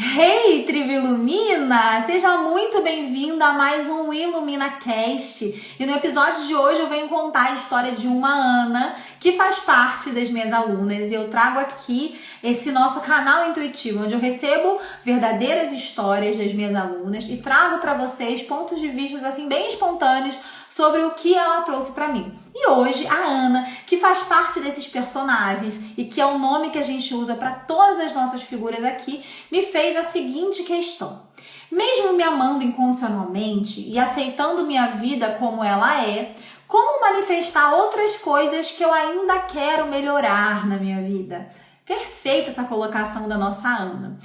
Hey, tribo Ilumina! Seja muito bem-vindo a mais um Ilumina Cast. E no episódio de hoje eu venho contar a história de uma Ana que faz parte das minhas alunas e eu trago aqui esse nosso canal intuitivo onde eu recebo verdadeiras histórias das minhas alunas e trago para vocês pontos de vista assim bem espontâneos sobre o que ela trouxe para mim. E hoje a Ana, que faz parte desses personagens e que é o nome que a gente usa para todas as nossas figuras aqui, me fez a seguinte questão: mesmo me amando incondicionalmente e aceitando minha vida como ela é, como manifestar outras coisas que eu ainda quero melhorar na minha vida? Perfeita essa colocação da nossa Ana.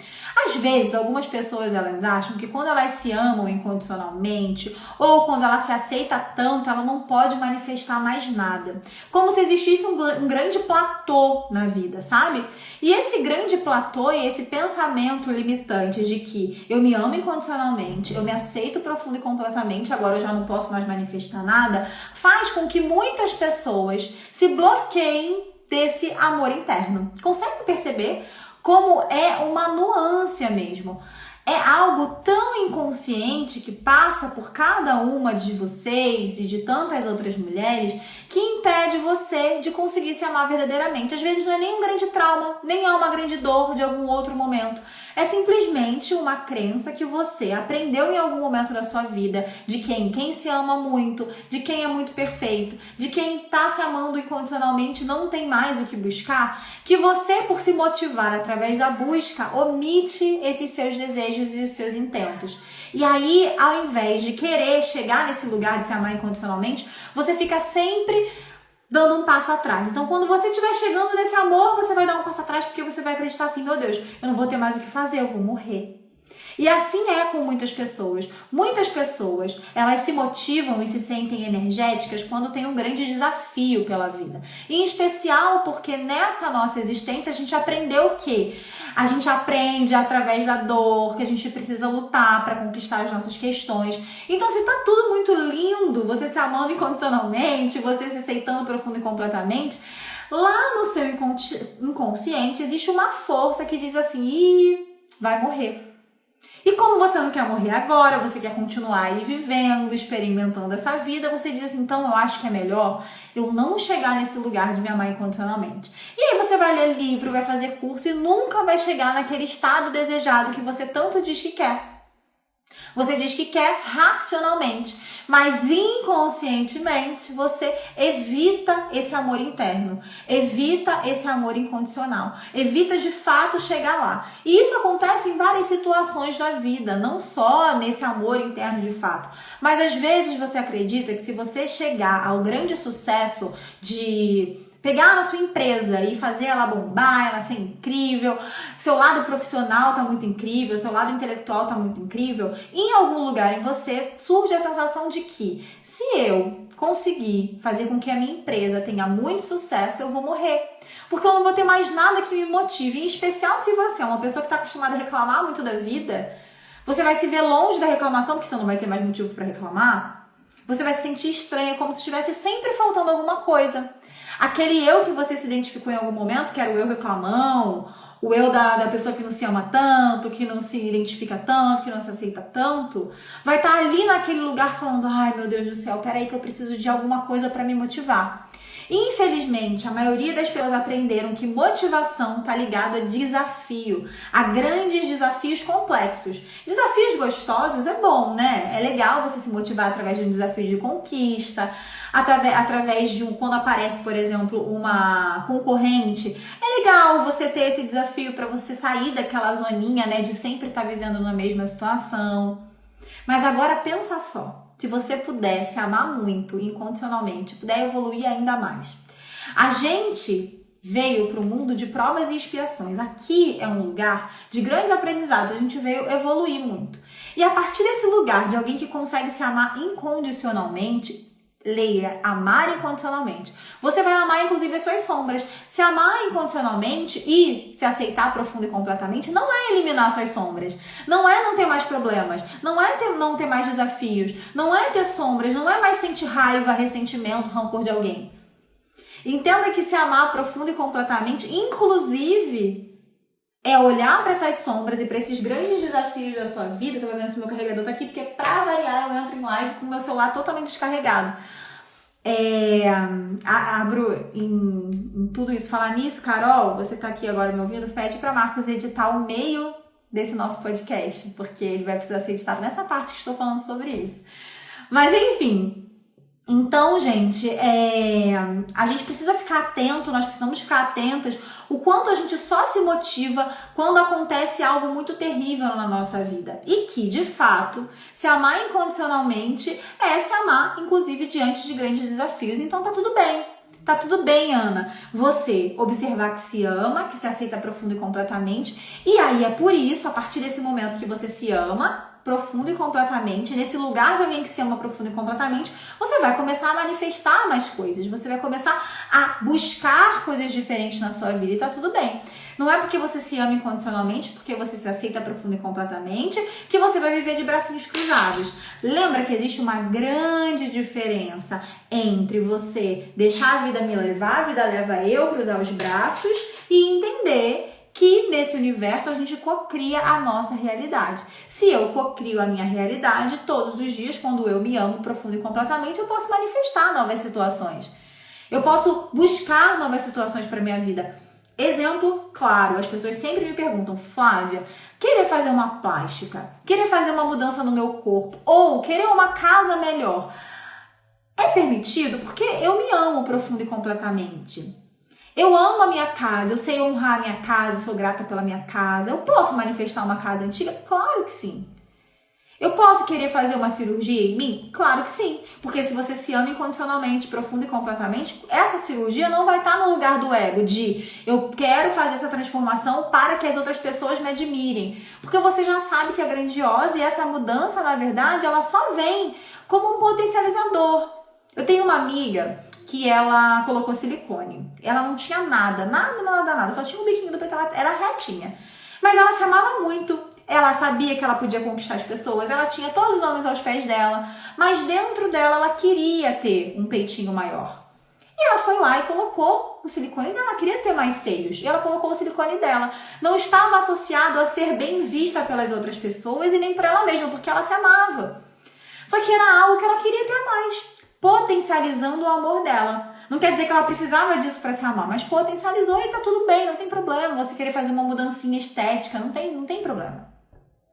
Às vezes, algumas pessoas elas acham que quando elas se amam incondicionalmente ou quando ela se aceita tanto, ela não pode manifestar mais nada. Como se existisse um, um grande platô na vida, sabe? E esse grande platô e esse pensamento limitante de que eu me amo incondicionalmente, eu me aceito profundo e completamente, agora eu já não posso mais manifestar nada, faz com que muitas pessoas se bloqueiem desse amor interno. Consegue perceber como é uma nuance mesmo? É algo tão inconsciente que passa por cada uma de vocês e de tantas outras mulheres que impede você de conseguir se amar verdadeiramente. Às vezes não é nem um grande trauma, nem é uma grande dor de algum outro momento. É simplesmente uma crença que você aprendeu em algum momento da sua vida de quem quem se ama muito, de quem é muito perfeito, de quem tá se amando incondicionalmente não tem mais o que buscar, que você por se motivar através da busca omite esses seus desejos e os seus intentos. E aí, ao invés de querer chegar nesse lugar de se amar incondicionalmente, você fica sempre dando um passo atrás. Então, quando você estiver chegando nesse amor, você vai dar um passo atrás porque você vai acreditar assim: meu Deus, eu não vou ter mais o que fazer, eu vou morrer. E assim é com muitas pessoas. Muitas pessoas, elas se motivam e se sentem energéticas quando tem um grande desafio pela vida. em especial porque nessa nossa existência a gente aprendeu o quê? A gente aprende através da dor, que a gente precisa lutar para conquistar as nossas questões. Então, se tá tudo muito lindo, você se amando incondicionalmente, você se aceitando profundo e completamente, lá no seu inconsciente existe uma força que diz assim: Ih, vai morrer e como você não quer morrer agora, você quer continuar aí vivendo, experimentando essa vida, você diz assim, então eu acho que é melhor eu não chegar nesse lugar de me amar incondicionalmente. E aí você vai ler livro, vai fazer curso e nunca vai chegar naquele estado desejado que você tanto diz que quer. Você diz que quer racionalmente, mas inconscientemente você evita esse amor interno, evita esse amor incondicional, evita de fato chegar lá. E isso acontece em várias situações da vida, não só nesse amor interno de fato, mas às vezes você acredita que se você chegar ao grande sucesso de pegar a sua empresa e fazer ela bombar, ela ser incrível, seu lado profissional tá muito incrível, seu lado intelectual tá muito incrível, em algum lugar em você surge a sensação de que se eu conseguir fazer com que a minha empresa tenha muito sucesso, eu vou morrer. Porque eu não vou ter mais nada que me motive, em especial se você é uma pessoa que está acostumada a reclamar muito da vida, você vai se ver longe da reclamação, porque você não vai ter mais motivo para reclamar. Você vai se sentir estranha, como se estivesse sempre faltando alguma coisa. Aquele eu que você se identificou em algum momento, que era o eu reclamão, o eu da, da pessoa que não se ama tanto, que não se identifica tanto, que não se aceita tanto, vai estar tá ali naquele lugar falando: ai meu Deus do céu, peraí que eu preciso de alguma coisa para me motivar. Infelizmente, a maioria das pessoas aprenderam que motivação está ligada a desafio, a grandes desafios complexos. Desafios gostosos é bom, né? É legal você se motivar através de um desafio de conquista, através, através de um, quando aparece, por exemplo, uma concorrente. É legal você ter esse desafio para você sair daquela zoninha, né, de sempre estar tá vivendo na mesma situação. Mas agora pensa só se você puder se amar muito incondicionalmente, puder evoluir ainda mais. A gente veio para o mundo de provas e expiações. Aqui é um lugar de grandes aprendizados. A gente veio evoluir muito. E a partir desse lugar de alguém que consegue se amar incondicionalmente, Leia amar incondicionalmente. Você vai amar inclusive as suas sombras. Se amar incondicionalmente e se aceitar profundo e completamente não é eliminar suas sombras. Não é não ter mais problemas. Não é ter, não ter mais desafios. Não é ter sombras. Não é mais sentir raiva, ressentimento, rancor de alguém. Entenda que se amar profundo e completamente, inclusive, é olhar para essas sombras e para esses grandes desafios da sua vida. Tô vendo se meu carregador tá aqui, porque pra variar eu entro em live com meu celular totalmente descarregado. É, abro em, em, tudo isso. Falar nisso, Carol, você tá aqui agora me ouvindo, pede para Marcos editar o meio desse nosso podcast, porque ele vai precisar ser editado nessa parte que estou falando sobre isso. Mas enfim, então, gente, é, a gente precisa ficar atento, nós precisamos ficar atentas o quanto a gente só se motiva quando acontece algo muito terrível na nossa vida. E que, de fato, se amar incondicionalmente é se amar, inclusive, diante de grandes desafios. Então tá tudo bem. Tá tudo bem, Ana. Você observar que se ama, que se aceita profundo e completamente. E aí é por isso, a partir desse momento que você se ama, profundo e completamente, nesse lugar de alguém que se ama profundo e completamente, você vai começar a manifestar mais coisas, você vai começar a buscar coisas diferentes na sua vida e tá tudo bem. Não é porque você se ama incondicionalmente, porque você se aceita profundo e completamente, que você vai viver de bracinhos cruzados. Lembra que existe uma grande diferença entre você deixar a vida me levar, a vida leva eu, cruzar os braços e entender que nesse universo a gente cocria a nossa realidade. Se eu cocrio a minha realidade todos os dias, quando eu me amo profundo e completamente, eu posso manifestar novas situações. Eu posso buscar novas situações para minha vida. Exemplo claro, as pessoas sempre me perguntam, Flávia, querer fazer uma plástica, querer fazer uma mudança no meu corpo ou querer uma casa melhor, é permitido porque eu me amo profundo e completamente. Eu amo a minha casa, eu sei honrar a minha casa, sou grata pela minha casa. Eu posso manifestar uma casa antiga? Claro que sim. Eu posso querer fazer uma cirurgia em mim? Claro que sim. Porque se você se ama incondicionalmente, profundo e completamente, essa cirurgia não vai estar no lugar do ego de eu quero fazer essa transformação para que as outras pessoas me admirem. Porque você já sabe que é grandiosa e essa mudança, na verdade, ela só vem como um potencializador. Eu tenho uma amiga que ela colocou silicone. Ela não tinha nada, nada, nada, nada. Só tinha o biquinho do peito, ela era retinha. Mas ela se amava muito. Ela sabia que ela podia conquistar as pessoas. Ela tinha todos os homens aos pés dela. Mas dentro dela, ela queria ter um peitinho maior. E ela foi lá e colocou o silicone dela. Ela queria ter mais seios. E ela colocou o silicone dela. Não estava associado a ser bem vista pelas outras pessoas e nem para ela mesma, porque ela se amava. Só que era algo que ela queria ter mais potencializando o amor dela. Não quer dizer que ela precisava disso para se amar, mas potencializou e tá tudo bem, não tem problema. Você querer fazer uma mudancinha estética, não tem, não tem problema.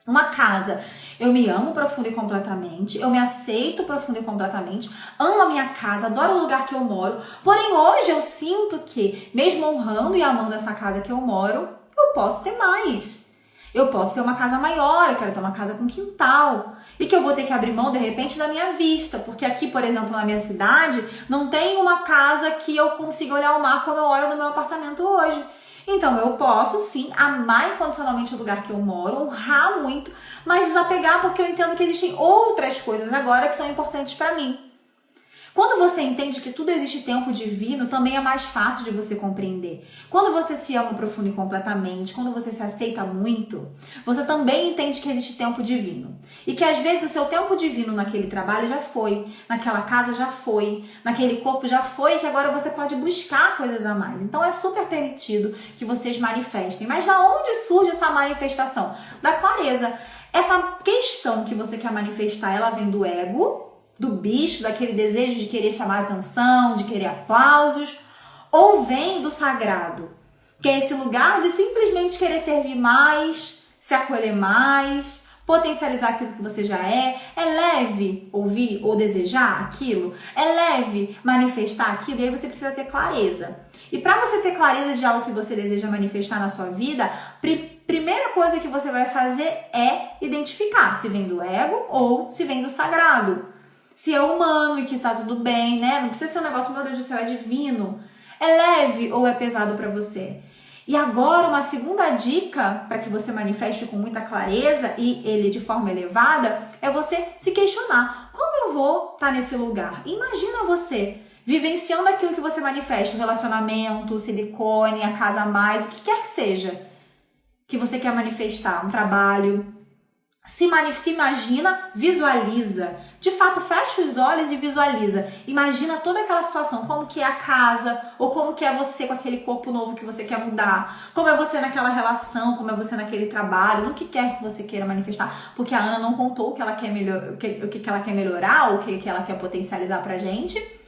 Uma casa, eu me amo profundo e completamente, eu me aceito profundo e completamente, amo a minha casa, adoro o lugar que eu moro. Porém, hoje eu sinto que, mesmo honrando e amando essa casa que eu moro, eu posso ter mais. Eu posso ter uma casa maior, eu quero ter uma casa com quintal e que eu vou ter que abrir mão de repente da minha vista, porque aqui, por exemplo, na minha cidade, não tem uma casa que eu consiga olhar o mar como eu olho no meu apartamento hoje. Então eu posso sim amar incondicionalmente o lugar que eu moro, honrar muito, mas desapegar porque eu entendo que existem outras coisas agora que são importantes para mim. Quando você entende que tudo existe tempo divino, também é mais fácil de você compreender. Quando você se ama profundo e completamente, quando você se aceita muito, você também entende que existe tempo divino. E que às vezes o seu tempo divino naquele trabalho já foi, naquela casa já foi, naquele corpo já foi, que agora você pode buscar coisas a mais. Então é super permitido que vocês manifestem. Mas da onde surge essa manifestação? Da clareza. Essa questão que você quer manifestar, ela vem do ego, do bicho, daquele desejo de querer chamar atenção, de querer aplausos, ou vem do sagrado, que é esse lugar de simplesmente querer servir mais, se acolher mais, potencializar aquilo que você já é. É leve ouvir ou desejar aquilo, é leve manifestar aquilo, e aí você precisa ter clareza. E para você ter clareza de algo que você deseja manifestar na sua vida, primeira coisa que você vai fazer é identificar se vem do ego ou se vem do sagrado se é humano e que está tudo bem, né? Não precisa ser um negócio, meu Deus do céu, é divino. É leve ou é pesado para você? E agora, uma segunda dica para que você manifeste com muita clareza e ele de forma elevada é você se questionar: como eu vou estar tá nesse lugar? Imagina você vivenciando aquilo que você manifesta, um relacionamento, silicone, a casa a mais, o que quer que seja que você quer manifestar, um trabalho, se, se imagina, visualiza. De fato, fecha os olhos e visualiza. Imagina toda aquela situação, como que é a casa, ou como que é você com aquele corpo novo que você quer mudar, como é você naquela relação, como é você naquele trabalho, no que quer que você queira manifestar, porque a Ana não contou o que ela quer melhor, o que, o que ela quer melhorar, o que, que ela quer potencializar pra gente.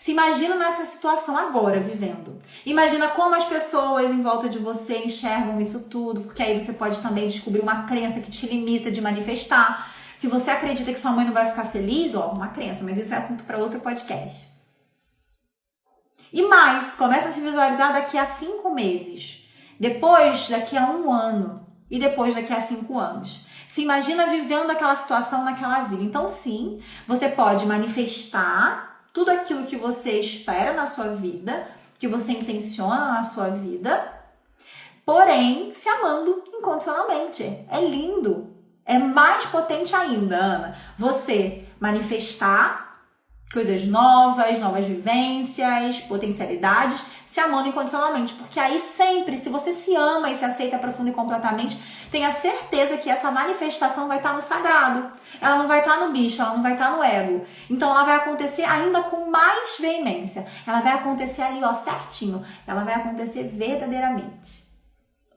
Se imagina nessa situação agora, vivendo. Imagina como as pessoas em volta de você enxergam isso tudo, porque aí você pode também descobrir uma crença que te limita de manifestar. Se você acredita que sua mãe não vai ficar feliz, ó, uma crença, mas isso é assunto para outro podcast. E mais, começa a se visualizar daqui a cinco meses, depois daqui a um ano e depois daqui a cinco anos. Se imagina vivendo aquela situação naquela vida. Então, sim, você pode manifestar tudo aquilo que você espera na sua vida, que você intenciona na sua vida, porém se amando incondicionalmente. É lindo. É mais potente ainda, Ana, você manifestar coisas novas, novas vivências, potencialidades, se amando incondicionalmente. Porque aí sempre, se você se ama e se aceita profundo e completamente, tenha certeza que essa manifestação vai estar no sagrado. Ela não vai estar no bicho, ela não vai estar no ego. Então ela vai acontecer ainda com mais veemência. Ela vai acontecer ali, ó, certinho. Ela vai acontecer verdadeiramente.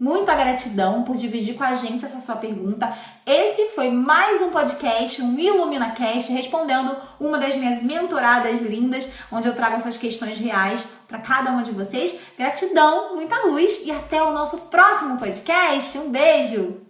Muita gratidão por dividir com a gente essa sua pergunta. Esse foi mais um podcast, um IluminaCast, respondendo uma das minhas mentoradas lindas, onde eu trago essas questões reais para cada uma de vocês. Gratidão, muita luz e até o nosso próximo podcast. Um beijo!